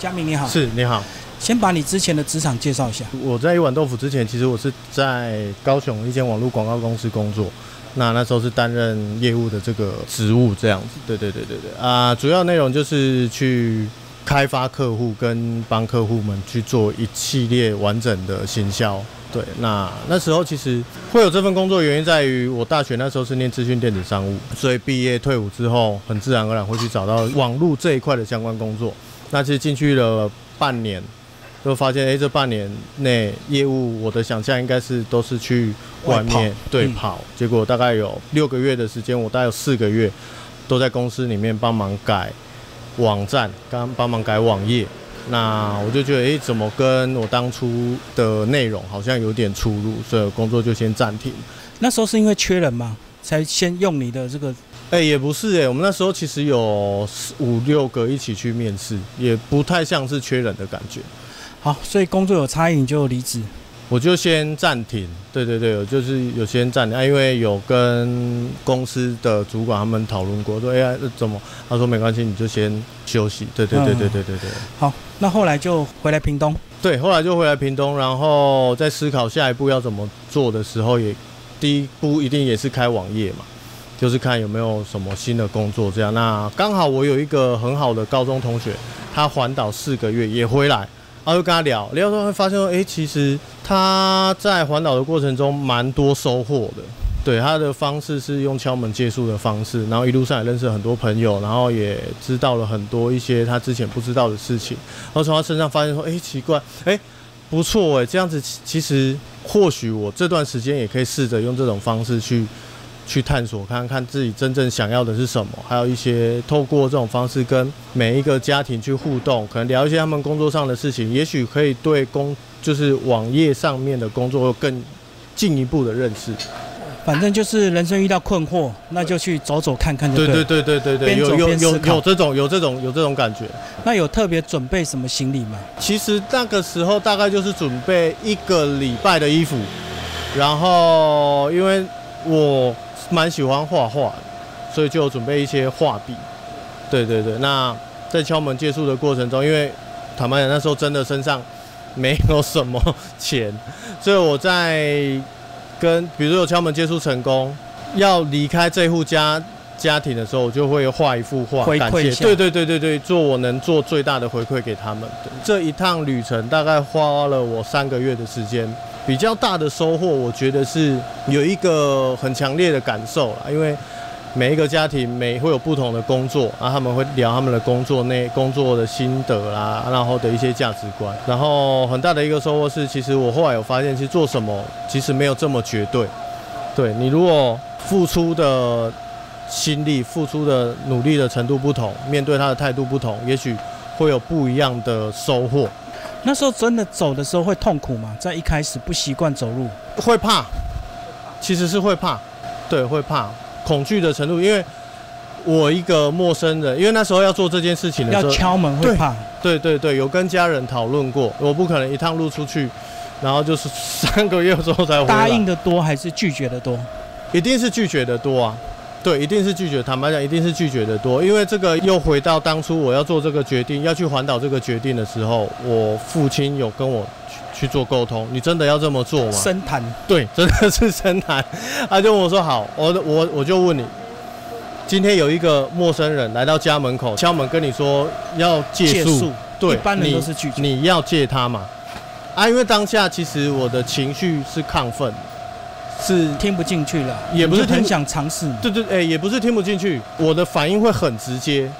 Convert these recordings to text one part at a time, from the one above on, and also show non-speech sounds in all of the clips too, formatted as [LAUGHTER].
佳明你好，是你好，先把你之前的职场介绍一下。我在一碗豆腐之前，其实我是在高雄一间网络广告公司工作，那那时候是担任业务的这个职务，这样子。对对对对对啊，主要内容就是去开发客户跟帮客户们去做一系列完整的行销。对，那那时候其实会有这份工作，原因在于我大学那时候是念资讯电子商务，所以毕业退伍之后，很自然而然会去找到网络这一块的相关工作。那其实进去了半年，就发现，哎，这半年内业务，我的想象应该是都是去外面对跑，结果大概有六个月的时间，我大概有四个月都在公司里面帮忙改网站，刚帮忙改网页。那我就觉得，哎，怎么跟我当初的内容好像有点出入，所以工作就先暂停。那时候是因为缺人吗？才先用你的这个？哎，也不是哎，我们那时候其实有五六个一起去面试，也不太像是缺人的感觉。好，所以工作有差异你就离职。我就先暂停，对对对，我就是有先暂停啊，因为有跟公司的主管他们讨论过，说哎呀怎么？他说没关系，你就先休息。对对对对对对对。好，那后来就回来屏东。对，后来就回来屏东，然后在思考下一步要怎么做的时候，也第一步一定也是开网页嘛，就是看有没有什么新的工作这样。那刚好我有一个很好的高中同学，他环岛四个月也回来。然后就跟他聊聊，之后会发现说，哎，其实他在环岛的过程中蛮多收获的。对，他的方式是用敲门借宿的方式，然后一路上也认识很多朋友，然后也知道了很多一些他之前不知道的事情。然后从他身上发现说，哎，奇怪，哎，不错，哎，这样子其实或许我这段时间也可以试着用这种方式去。去探索看看自己真正想要的是什么，还有一些透过这种方式跟每一个家庭去互动，可能聊一些他们工作上的事情，也许可以对工就是网页上面的工作更进一步的认识。反正就是人生遇到困惑，那就去走走看看就对。对对对对对对，有有有有这种有这种有这种感觉。那有特别准备什么行李吗？其实那个时候大概就是准备一个礼拜的衣服，然后因为我。蛮喜欢画画，所以就准备一些画笔。对对对，那在敲门借宿的过程中，因为坦白讲那时候真的身上没有什么钱，所以我在跟比如说敲门借宿成功，要离开这户家家庭的时候，我就会画一幅画，感谢。对对对对对，做我能做最大的回馈给他们。这一趟旅程大概花了我三个月的时间。比较大的收获，我觉得是有一个很强烈的感受啦，因为每一个家庭每会有不同的工作，然后他们会聊他们的工作内工作的心得啦，然后的一些价值观，然后很大的一个收获是，其实我后来有发现，其实做什么其实没有这么绝对，对你如果付出的心力、付出的努力的程度不同，面对他的态度不同，也许会有不一样的收获。那时候真的走的时候会痛苦吗？在一开始不习惯走路，会怕，其实是会怕，对，会怕，恐惧的程度，因为我一个陌生人，因为那时候要做这件事情的时候，要敲门会怕，对对对，有跟家人讨论过，我不可能一趟路出去，然后就是三个月之后才回来。答应的多还是拒绝的多？一定是拒绝的多啊。对，一定是拒绝。坦白讲，一定是拒绝的多，因为这个又回到当初我要做这个决定，要去环岛这个决定的时候，我父亲有跟我去去做沟通。你真的要这么做吗？深谈。对，真的是深谈。他就问我说：“好，我我我就问你，今天有一个陌生人来到家门口敲门，跟你说要借宿，对，一般人都是拒绝。你要借他嘛？啊，因为当下其实我的情绪是亢奋。”是听不进去了，也不是很想尝试。对对，哎，也不是听不进去，我的反应会很直接。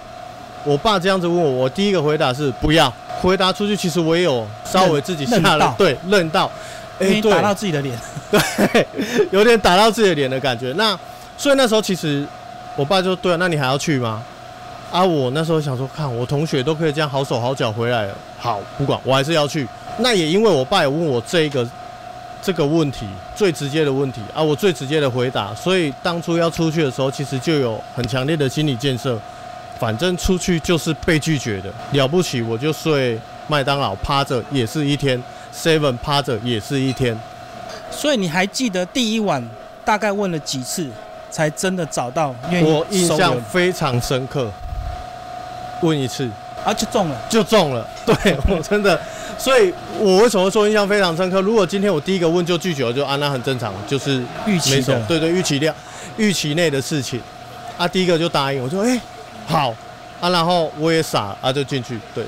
我爸这样子问我，我第一个回答是不要。回答出去，其实我也有稍微自己吓了，对，愣到，哎，打到自己的脸，[LAUGHS] 对，有点打到自己的脸的感觉。那所以那时候其实我爸就对啊，那你还要去吗？啊，我那时候想说，看我同学都可以这样好手好脚回来了，好，不管我还是要去。那也因为我爸也问我这一个。这个问题最直接的问题啊，我最直接的回答，所以当初要出去的时候，其实就有很强烈的心理建设，反正出去就是被拒绝的，了不起我就睡麦当劳趴着也是一天，seven 趴着也是一天。所以你还记得第一晚大概问了几次，才真的找到愿意？我印象非常深刻，问一次，啊，就中了。就中了。[LAUGHS] 对我真的，所以我为什么说印象非常深刻？如果今天我第一个问就拒绝了，就啊那很正常，就是预期没错的，，对对，预期量、预期内的事情。啊，第一个就答应，我说哎、好啊，然后我也傻啊，就进去。对，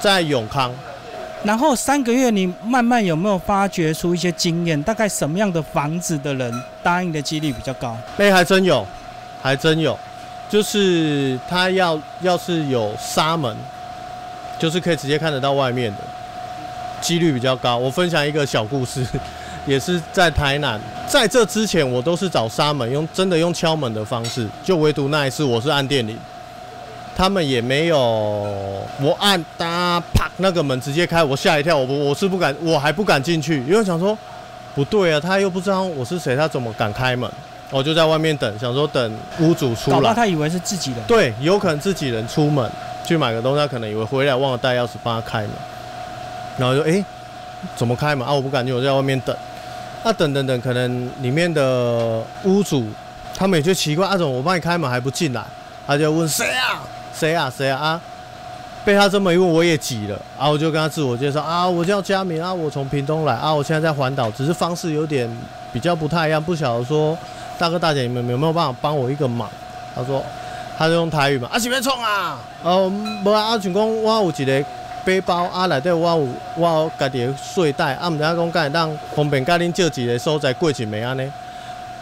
在永康，然后三个月，你慢慢有没有发掘出一些经验？大概什么样的房子的人答应的几率比较高？那、还真有，还真有，就是他要要是有纱门，就是可以直接看得到外面的，几率比较高。我分享一个小故事，[LAUGHS] 也是在台南，在这之前我都是找纱门，用真的用敲门的方式，就唯独那一次我是按电铃。他们也没有，我按哒啪那个门直接开，我吓一跳，我我是不敢，我还不敢进去，因为想说不对啊，他又不知道我是谁，他怎么敢开门？我就在外面等，想说等屋主出来。他以为是自己人。对，有可能自己人出门去买个东西，他可能以为回来忘了带钥匙帮他开门，然后就哎、诶怎么开门啊？我不敢进，我在外面等。那、等等等，可能里面的屋主他们也就奇怪，阿、啊、总我帮你开门还不进来，他就问谁啊？谁啊？谁啊？啊！被他这么一问，我也急了啊！我就跟他自我介绍啊，我叫佳明啊，我从屏东来啊，我现在在环岛，只是方式有点比较不太一样，不晓得说大哥大姐你们有没有办法帮我一个忙？他说，他就用台语嘛，啊是要创啊？哦，无啊，啊像讲我有一个背包啊，内底我有我有家己的睡袋，啊，毋知影讲敢会当方便甲恁借一个所在过一暝安尼。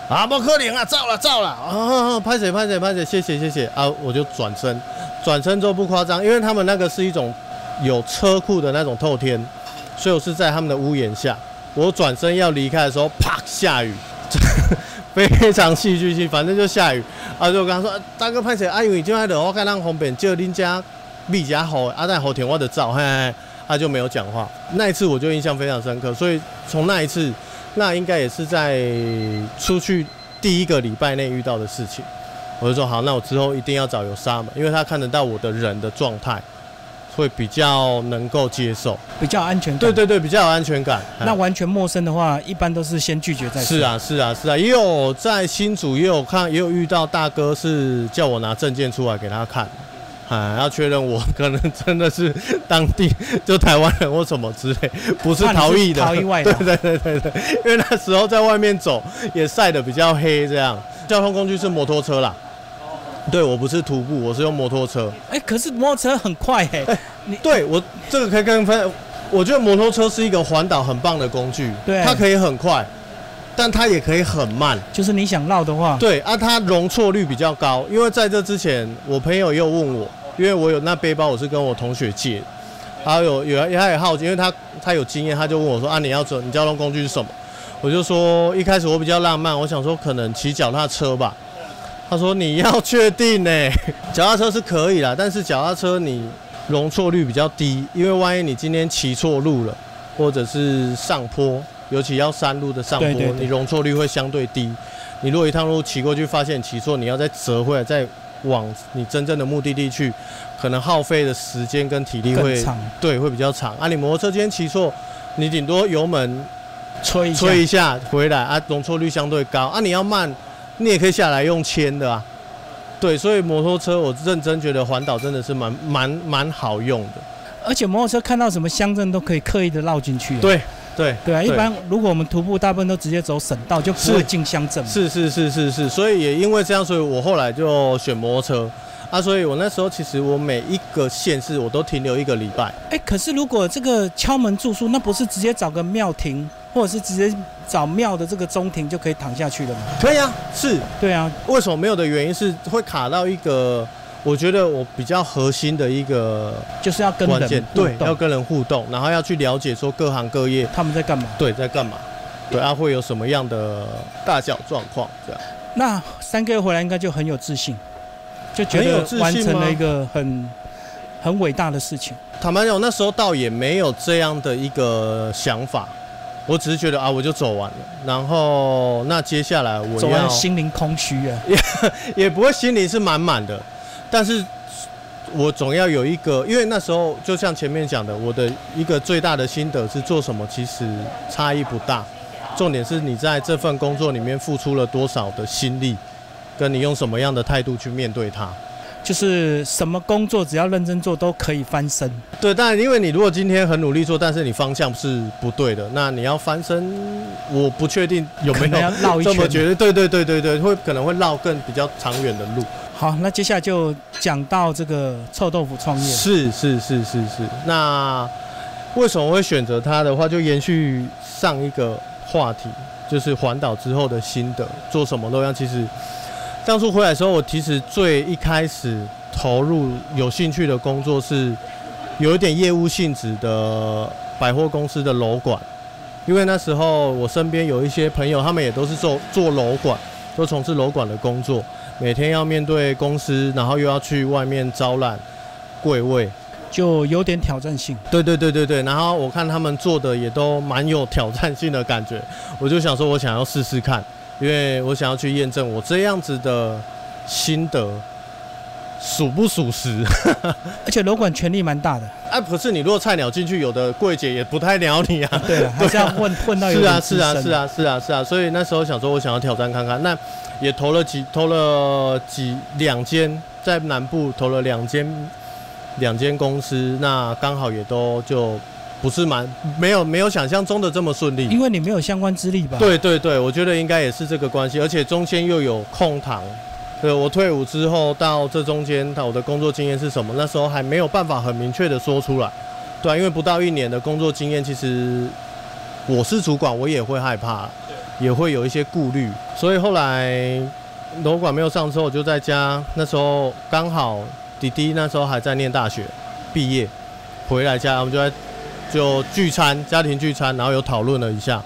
啊，不可能啊，走了走了，啊，拍谁拍谁拍谁，谢谢谢谢啊，我就转身，转身之后不夸张，因为他们那个是一种有车库的那种透天，所以我是在他们的屋檐下，我转身要离开的时候，啪下雨，非常戏剧性，反正就下雨，啊，就跟他说，大哥拍谁，啊，因为今仔日我看让方便就恁家米家好，啊，在后天我的照，嘿嘿，他就没有讲话，那一次我就印象非常深刻，所以从那一次。那应该也是在出去第一个礼拜内遇到的事情，我就说好，那我之后一定要找有沙门，因为他看得到我的人的状态，会比较能够接受。比较安全感。对对对，比较有安全感。那完全陌生的话，一般都是先拒绝再说。是，啊是啊是啊，也有在新竹也有看，也有遇到大哥是叫我拿证件出来给他看。啊，要确认我可能真的是当地就台湾人或什么之类，[LAUGHS] 不是逃逸的。逃逸外的。对对对对对，因为那时候在外面走也晒得比较黑，这样。交通工具是摩托车啦。[LAUGHS] 对我不是徒步，我是用摩托车。哎、欸，可是摩托车很快哎、[LAUGHS] 欸。你对我这个可以跟分，我觉得摩托车是一个环岛很棒的工具。对，它可以很快，但它也可以很慢。就是你想绕的话。对啊，它容错率比较高，因为在这之前，我朋友也有问我。因为我有那背包，我是跟我同学借，他有有他也好奇，因为他他有经验，他就问我说啊，你要走，你交通工具是什么？我就说一开始我比较浪漫，我想说可能骑脚踏车吧。他说你要确定呢，[LAUGHS] 脚踏车是可以啦，但是脚踏车你容错率比较低，因为万一你今天骑错路了，或者是上坡，尤其要山路的上坡，你容错率会相对低。你如果一趟路骑过去发现骑错，你要再折回来再。往你真正的目的地去，可能耗费的时间跟体力会对会比较长啊。你摩托车今天骑错，你顶多油门吹吹一下回来啊，容错率相对高啊。你要慢，你也可以下来用牵的啊。对，所以摩托车我认真觉得环岛真的是蛮蛮蛮好用的，而且摩托车看到什么乡镇都可以刻意的绕进去。对。对对啊，一般如果我们徒步，大部分都直接走省道，就不会进乡镇。是是是是是，所以也因为这样，所以我后来就选摩托车啊。所以我那时候其实我每一个县市我都停留一个礼拜。哎，可是如果这个敲门住宿，那不是直接找个庙停，或者是直接找庙的这个中庭就可以躺下去了吗？可以啊，是。对啊，为什么没有的原因是会卡到一个。我觉得我比较核心的一个就是要跟人对，要跟人互动，然后要去了解说各行各业他们在干嘛，对，在干嘛，对啊，会有什么样的大小状况这样。那三个月回来应该就很有自信，就觉得完成了一个很很伟大的事情。坦白讲，那时候倒也没有这样的一个想法，我只是觉得啊，我就走完了，然后那接下来我走完心灵空虚啊，也 [LAUGHS] 也不会心灵是满满的。但是，我总要有一个，因为那时候就像前面讲的，我的一个最大的心得是做什么其实差异不大，重点是你在这份工作里面付出了多少的心力，跟你用什么样的态度去面对它。就是什么工作只要认真做都可以翻身。对，但因为你如果今天很努力做，但是你方向是不对的，那你要翻身，我不确定有没有要绕一这么圈。觉得。对对对对对，会可能会绕更比较长远的路。好，那接下来就讲到这个臭豆腐创业。是是是是是。那为什么会选择它的话，就延续上一个话题，就是环岛之后的心得，做什么都一样。其实当初回来的时候，我其实最一开始投入有兴趣的工作是有一点业务性质的百货公司的楼管，因为那时候我身边有一些朋友，他们也都是做做楼管，都从事楼管的工作，每天要面对公司，然后又要去外面招揽柜位。就有点挑战性。对对对对对，然后我看他们做的也都蛮有挑战性的感觉，我就想说，我想要试试看，因为我想要去验证我这样子的心得属不属实。[LAUGHS] 而且楼管权力蛮大的。啊，可是你如果菜鸟进去，有的柜姐也不太鸟你啊。[LAUGHS] 对啊，[LAUGHS] 还是要混混到有是啊是啊是。啊是啊是啊，所以那时候想说，我想要挑战看看，那也投了几投了几两间，在南部投了两间两间公司，那刚好也都就不是蛮没有没有想象中的这么顺利。因为你没有相关资历吧？，对对对，我觉得应该也是这个关系，而且中间又有空堂。对我退伍之后到这中间，我的工作经验是什么？那时候还没有办法很明确的说出来。对、啊，因为不到一年的工作经验，其实我是主管，我也会害怕，也会有一些顾虑。所以后来楼管没有上之后，我就在家。那时候刚好弟弟那时候还在念大学，毕业回来家，我们就在就聚餐，家庭聚餐，然后有讨论了一下，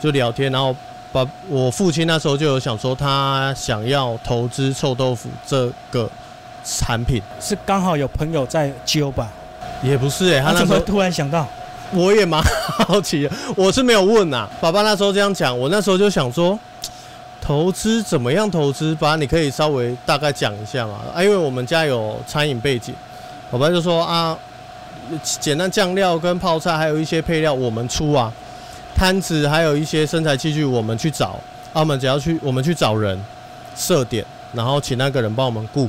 就聊天，然后把我父亲那时候就有想说，他想要投资臭豆腐这个产品，是刚好有朋友在揪吧？也不是哎、他那时候他怎么突然想到？我也蛮好奇的，我是没有问呐、爸爸那时候这样讲，我那时候就想说，投资怎么样投资？爸，你可以稍微大概讲一下嘛？啊，因为我们家有餐饮背景，爸爸就说啊，简单酱料跟泡菜，还有一些配料我们出啊，摊子还有一些身材器具我们去找，啊，我们只要去我们去找人设点，然后请那个人帮我们顾。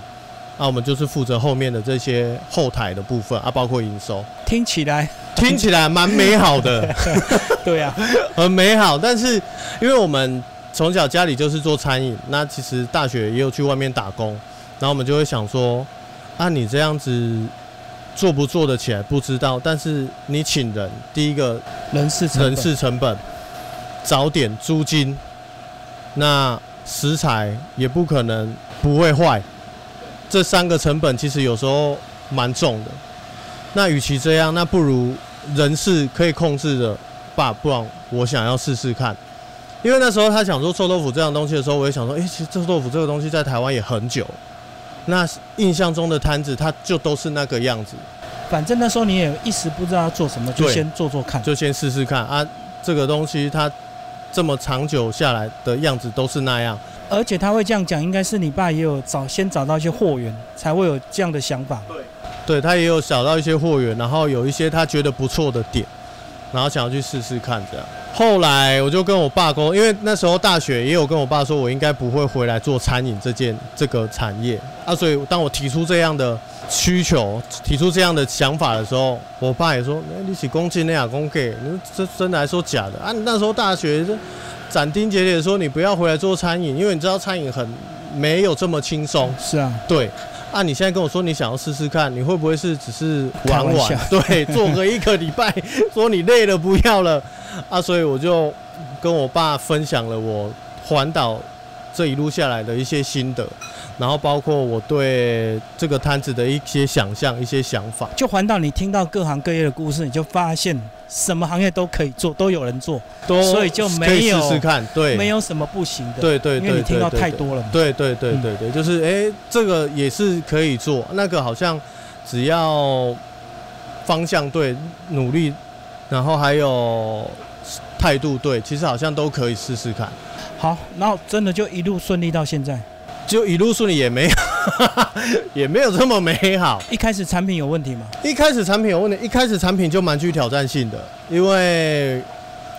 啊，我们就是负责后面的这些后台的部分啊，包括营收，听起来，听起来蛮美好的。[LAUGHS] 对啊，[LAUGHS] 很美好，但是因为我们从小家里就是做餐饮，那其实大学也有去外面打工，然后我们就会想说，啊，你这样子做不做得起来不知道，但是你请人，第一个人事人事成本、早点、租金，那食材也不可能不会坏，这三个成本其实有时候蛮重的。那与其这样，那不如人事可以控制的，爸，不然我想要试试看。因为那时候他想做臭豆腐这样东西的时候，我也想说，诶，其实臭豆腐这个东西在台湾也很久。那印象中的摊子，它就都是那个样子，反正那时候你也一时不知道要做什么，就先做做看。就先试试看啊。这个东西它这么长久下来的样子都是那样。而且他会这样讲，应该是你爸也有找先找到一些货源，才会有这样的想法。对对他也有找到一些货源，然后有一些他觉得不错的点，然后想要去试试看这样。后来我就跟我爸沟，因为那时候大学也有跟我爸说，我应该不会回来做餐饮这件这个产业啊，所以当我提出这样的需求，提出这样的想法的时候，我爸也说：“哎、你起公进那样公给，你这真的还说假的啊？你那时候大学这斩钉截铁地说你不要回来做餐饮，因为你知道餐饮很没有这么轻松。”是啊，对，啊，你现在跟我说你想要试试看，你会不会是只是玩玩玩？对，做个一个礼拜，[LAUGHS] 说你累了不要了。啊，所以我就跟我爸分享了我环岛这一路下来的一些心得，然后包括我对这个摊子的一些想象、一些想法。就环到，你听到各行各业的故事，你就发现什么行业都可以做，都有人做，都所以就没有试试看，对，没有什么不行的。对对对，因为你听到太。多了嘛。对对对对对，就是哎、诶这个也是可以做，那个好像只要方向对、努力，然后还有态度对，其实好像都可以试试看。好，然后真的就一路顺利到现在。就一路顺利也没有，[LAUGHS] 也没有这么美好。一开始产品有问题吗？一开始产品有问题，一开始产品就蛮具挑战性的，因为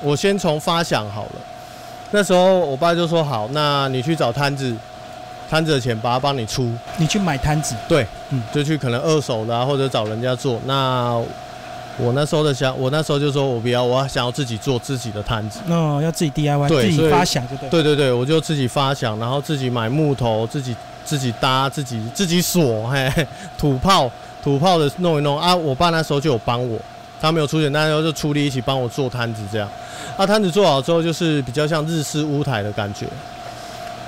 我先从发想好了。那时候我爸就说好，那你去找摊子，摊子的钱把它帮你出，你去买摊子，对，嗯就去可能二手的啊，或者找人家做。那我那时候的想，我那时候就说我不要，我要想要自己做自己的摊子。哦，要自己 DIY，自己发想就对。对对对，我就自己发想，然后自己买木头，自己自己搭，自己自己锁，嘿，嘿土炮土炮的弄一弄啊。我爸那时候就有帮我，他没有出钱，那时候就出力一起帮我做摊子这样。啊，摊子做好之后，就是比较像日式屋台的感觉。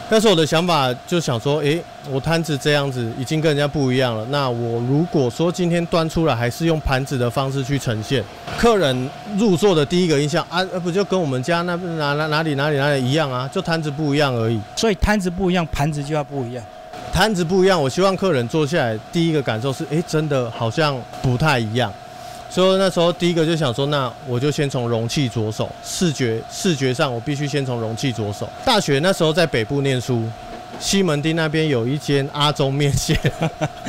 但是我的想法就想说，诶，我摊子这样子已经跟人家不一样了。那我如果说今天端出来还是用盘子的方式去呈现，客人入座的第一个印象啊，呃不就跟我们家那哪哪哪里哪里哪里一样啊？就摊子不一样而已。所以摊子不一样，盘子就要不一样。摊子不一样，我希望客人坐下来第一个感受是，诶，真的好像不太一样。所以那时候第一个就想说，那我就先从容器着手，视觉视觉上我必须先从容器着手。大学那时候在北部念书，西门町那边有一间阿中面线，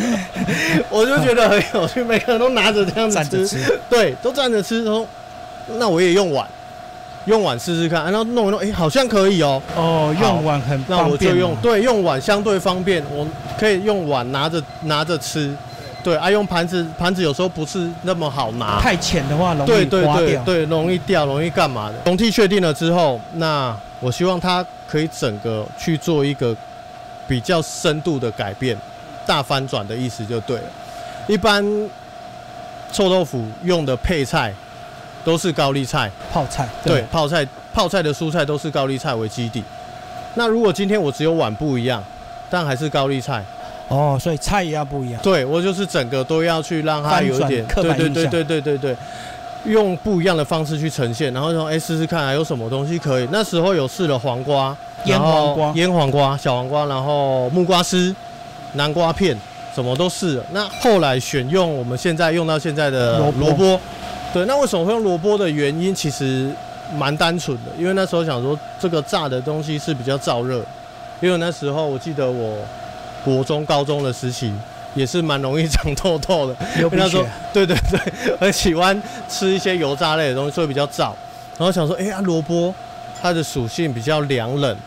[LAUGHS] 我就觉得很有趣，每个人都拿着这样子吃，吃，对，都站着吃。然后那我也用碗，用碗试试看，然后弄一弄，诶，好像可以哦。哦，用碗很那方便哦。我就用对用碗相对方便，我可以用碗拿着拿着吃。对啊，用盘子盘子有时候不是那么好拿，太浅的话容易对对。对对，容易掉，容易干嘛的？容器确定了之后，那我希望它可以整个去做一个比较深度的改变，大翻转的意思就对了。一般臭豆腐用的配菜都是高丽菜，泡菜。对，泡菜泡菜的蔬菜都是高丽菜为基底。那如果今天我只有碗不一样，但还是高丽菜，哦，所以菜也要不一样。对我就是整个都要去让它有一点对对对对对对对，用不一样的方式去呈现，然后说哎试试看还有什么东西可以。那时候有试了黄瓜，腌黄瓜腌黄瓜、小黄瓜，然后木瓜丝、南瓜片，什么都试了。那后来选用我们现在用到现在的萝萝卜，对，那为什么会用萝卜的原因其实蛮单纯的，因为那时候想说这个炸的东西是比较燥热，因为那时候我记得我国中、高中的时期也是蛮容易长痘痘的，流鼻 [LAUGHS] 那时候血。对对对，[LAUGHS] 很喜欢吃一些油炸类的东西，所以比较燥。然后想说，哎、呀，萝卜它的属性比较凉冷，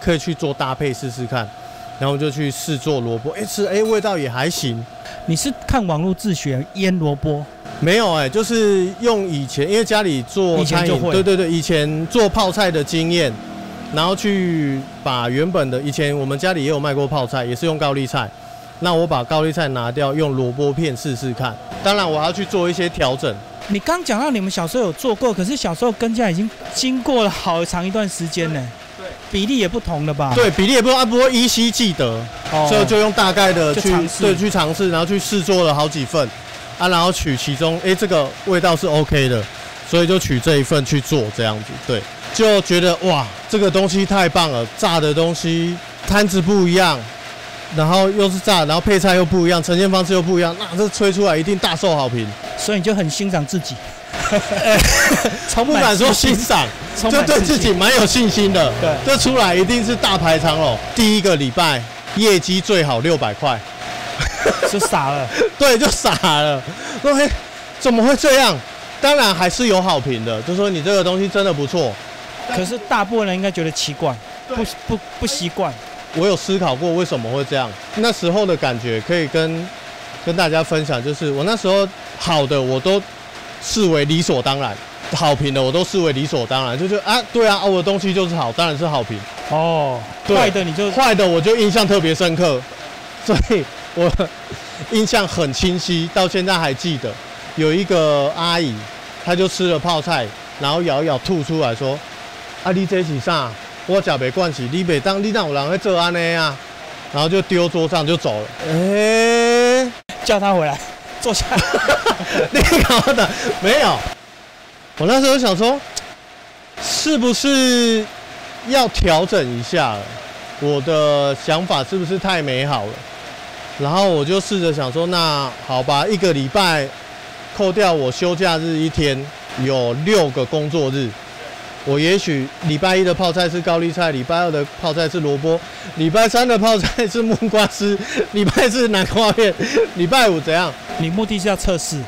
可以去做搭配试试看。然后就去试做萝卜，哎、吃哎、味道也还行。你是看网络自学腌萝卜？没有哎、就是用以前因为家里做餐饮，对对对，以前做泡菜的经验，然后去把原本的以前我们家里也有卖过泡菜，也是用高丽菜。那我把高丽菜拿掉，用萝卜片试试看。当然我要去做一些调整。你刚讲到你们小时候有做过，可是小时候跟家已经经过了好长一段时间呢。对，比例也不同了吧？，对比例也不啊，不过依稀记得，哦所以就用大概的去对去尝试，然后去试做了好几份啊，然后取其中，哎、这个味道是 OK 的，所以就取这一份去做这样子，对，就觉得哇，这个东西太棒了，炸的东西摊子不一样，然后又是炸，然后配菜又不一样，呈现方式又不一样，那这吹出来一定大受好评，所以你就很欣赏自己，[LAUGHS] 充满不敢说欣赏，充就对自己蛮有信心的，对这出来一定是大排长龙，第一个礼拜业绩最好六百块。[LAUGHS] 就傻了。[LAUGHS] 对，就傻了。说嘿，怎么会这样？当然还是有好评的，就说你这个东西真的不错。可是大部分人应该觉得奇怪，不不不习惯。我有思考过为什么会这样，那时候的感觉可以跟跟大家分享，就是我那时候好的我都视为理所当然，好评的我都视为理所当然，就觉得啊，对啊，啊我的东西就是好，当然是好评。哦，对坏的你就坏的我就印象特别深刻，[LAUGHS] 所以我印象很清晰，到现在还记得。有一个阿姨，她就吃了泡菜，然后咬一咬吐出来说：“啊，你这是啥？我脚没惯是，你袂当你哪有人会做安尼啊。”然后就丢桌上就走了。哎、叫他回来坐下。[LAUGHS] 你搞的没有？我那时候想说，是不是要调整一下了？我的想法是不是太美好了？然后我就试着想说，那好吧，一个礼拜扣掉我休假日一天，有六个工作日。我也许礼拜一的泡菜是高丽菜，礼拜二的泡菜是萝卜，礼拜三的泡菜是木瓜丝，礼拜四南瓜片，礼拜五怎样？你目的是要测试，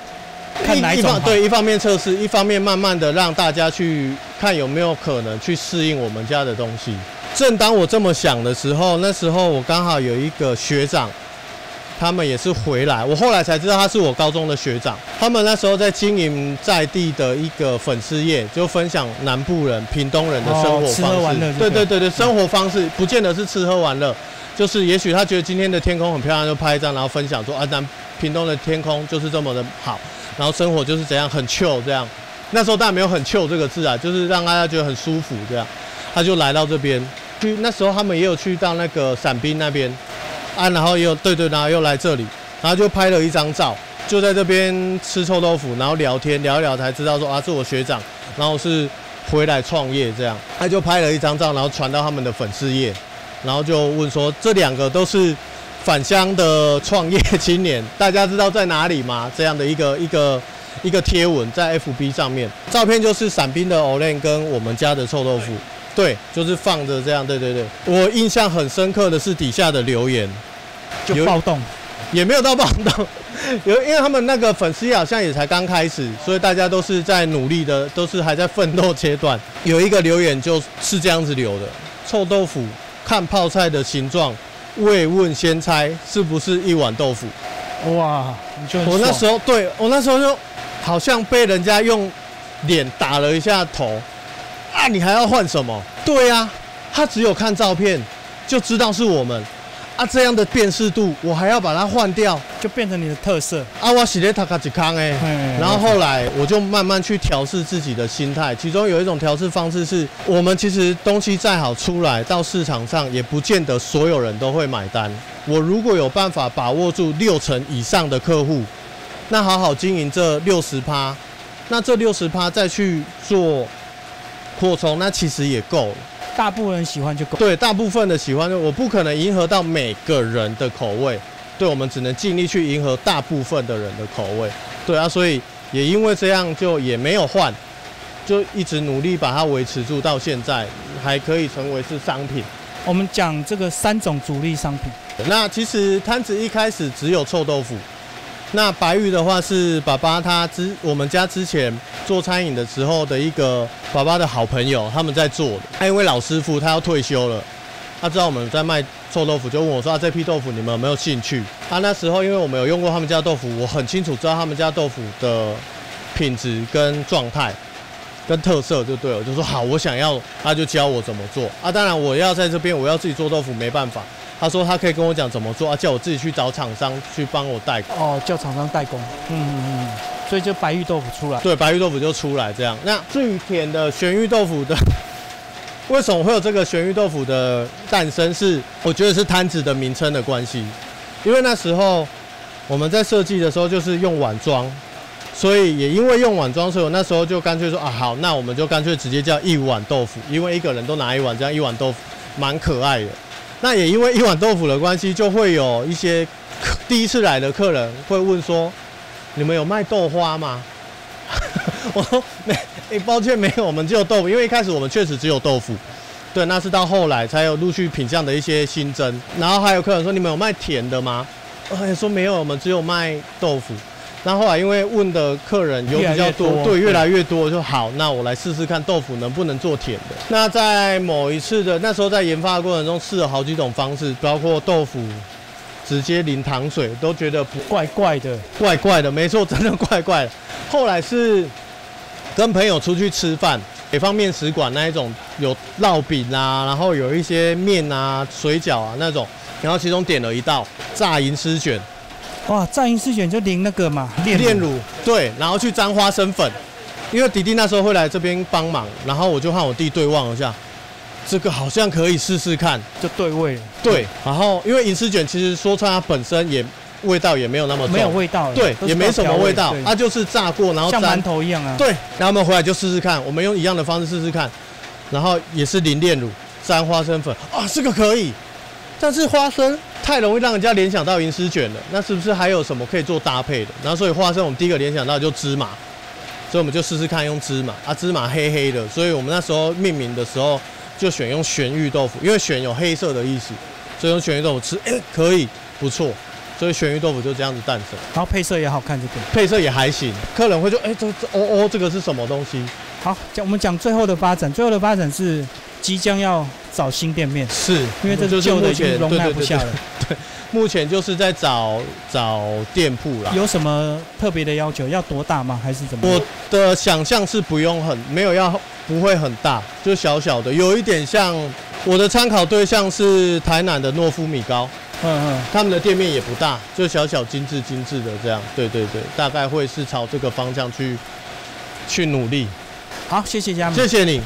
看哪一一种对一方面测试，一方面慢慢的让大家去看有没有可能去适应我们家的东西。正当我这么想的时候，那时候我刚好有一个学长，他们也是回来，我后来才知道他是我高中的学长。他们那时候在经营在地的一个粉丝业，就分享南部人、屏东人的生活方式。对对对对，生活方式不见得是吃喝玩乐，就是也许他觉得今天的天空很漂亮，就拍一张，然后分享说啊，南屏东的天空就是这么的好，然后生活就是怎样很 chill 这样。那时候当然没有很 chill 这个字啊，就是让大家觉得很舒服这样。他就来到这边。去那时候他们也有去到那个伞兵那边，啊，然后又对对，然后又来这里，然后就拍了一张照，就在这边吃臭豆腐，然后聊天聊一聊才知道说啊是我学长，然后是回来创业这样，他就拍了一张照，然后传到他们的粉丝页，然后就问说这两个都是返乡的创业 [LAUGHS] 青年，大家知道在哪里吗？这样的一个一个一个贴文在 FB 上面，照片就是伞兵的 Olen 跟我们家的臭豆腐。对，就是放着这样。对对对，我印象很深刻的是底下的留言，就暴动，也没有到暴动，[LAUGHS] 有因为他们那个粉丝好像也才刚开始，所以大家都是在努力的，都是还在奋斗阶段。有一个留言就是这样子留的：臭豆腐，看泡菜的形状，未问先猜是不是一碗豆腐。哇，我那时候对我那时候就好像被人家用脸打了一下头。啊，你还要换什么？对呀，他只有看照片就知道是我们啊，这样的辨识度，我还要把它换掉，就变成你的特色。啊，我洗的塔卡吉康哎，然后后来我就慢慢去调试自己的心态，其中有一种调试方式是，我们其实东西再好出来到市场上，也不见得所有人都会买单。我如果有办法把握住六成以上的客户，那好好经营这六十趴，那这六十趴再去做。扩充那其实也够了，大部分人喜欢就够。对，大部分的喜欢就，我不可能迎合到每个人的口味，对，我们只能尽力去迎合大部分的人的口味。对啊，所以也因为这样，就也没有换，就一直努力把它维持住到现在，还可以成为是商品。我们讲这个三种主力商品，那其实摊子一开始只有臭豆腐。那白玉的话是爸爸他之我们家之前做餐饮的时候的一个爸爸的好朋友，他们在做的。他一位老师傅，他要退休了，他知道我们在卖臭豆腐，就问我说：“啊，这批豆腐你们有没有兴趣？”他那时候因为我们有用过他们家豆腐，我很清楚知道他们家豆腐的品质跟状态跟特色就对了，就说好，我想要，他就教我怎么做。啊，当然我要在这边我要自己做豆腐没办法。他说他可以跟我讲怎么做啊，叫我自己去找厂商去帮我代工。哦，叫厂商代工。嗯嗯嗯。所以就白玉豆腐出来。对，白玉豆腐就出来这样。那最甜的玄玉豆腐的，为什么会有这个玄玉豆腐的诞生？是我觉得是摊子的名称的关系。因为那时候我们在设计的时候就是用碗装，所以也因为用碗装，所以我那时候就干脆说啊好，那我们就干脆直接叫一碗豆腐，因为一个人都拿一碗，这样一碗豆腐蛮可爱的。那也因为一碗豆腐的关系，就会有一些第一次来的客人会问说：“你们有卖豆花吗？”我说：“没，抱歉，没有，我们只有豆腐。因为一开始我们确实只有豆腐，对，那是到后来才有陆续品相的一些新增。然后还有客人说：‘你们有卖甜的吗？’哎，说没有，我们只有卖豆腐。”那后来因为问的客人有比较多，对，越来越多，就好，那我来试试看豆腐能不能做甜的。那在某一次的那时候在研发的过程中试了好几种方式，包括豆腐直接淋糖水，都觉得不怪怪的，怪怪的，没错，真的怪怪的。后来是跟朋友出去吃饭，北方面食馆那一种有烙饼啊，然后有一些面啊、水饺啊那种，然后其中点了一道炸银丝卷。哇，战银丝卷就淋那个嘛，炼乳，对，然后去沾花生粉，因为弟弟那时候会来这边帮忙，然后我就和我弟对望一下，这个好像可以试试看，就对味了，对，然后因为银丝卷其实说穿它本身也味道也没有那么重，没有味道，对，也没什么味道，它就是炸过然后像馒头一样啊，对，然后我们回来就试试看，我们用一样的方式试试看，然后也是淋炼乳，沾花生粉，啊，这个可以。但是花生太容易让人家联想到银丝卷了，那是不是还有什么可以做搭配的？然后所以花生我们第一个联想到就芝麻，所以我们就试试看用芝麻啊，芝麻黑黑的，所以我们那时候命名的时候就选用玄玉豆腐，因为玄有黑色的意思，所以用玄玉豆腐吃，哎，可以不错，所以玄玉豆腐就这样子诞生。然后配色也好看，这个配色也还行，客人会说，哎，这这哦哦，这个是什么东西？好，讲我们讲最后的发展，最后的发展是。即将要找新店面，是，因为这就是旧的已经容纳不下了。[LAUGHS] 目前就是在找找店铺啦。有什么特别的要求？要多大吗？还是怎么样？我的想象是不用很没有要不会很大，就小小的，有一点像我的参考对象是台南的诺夫米糕，嗯嗯，他们的店面也不大，就小小精致精致的这样。对对对，大概会是朝这个方向去去努力。好，谢谢佳明。谢谢你。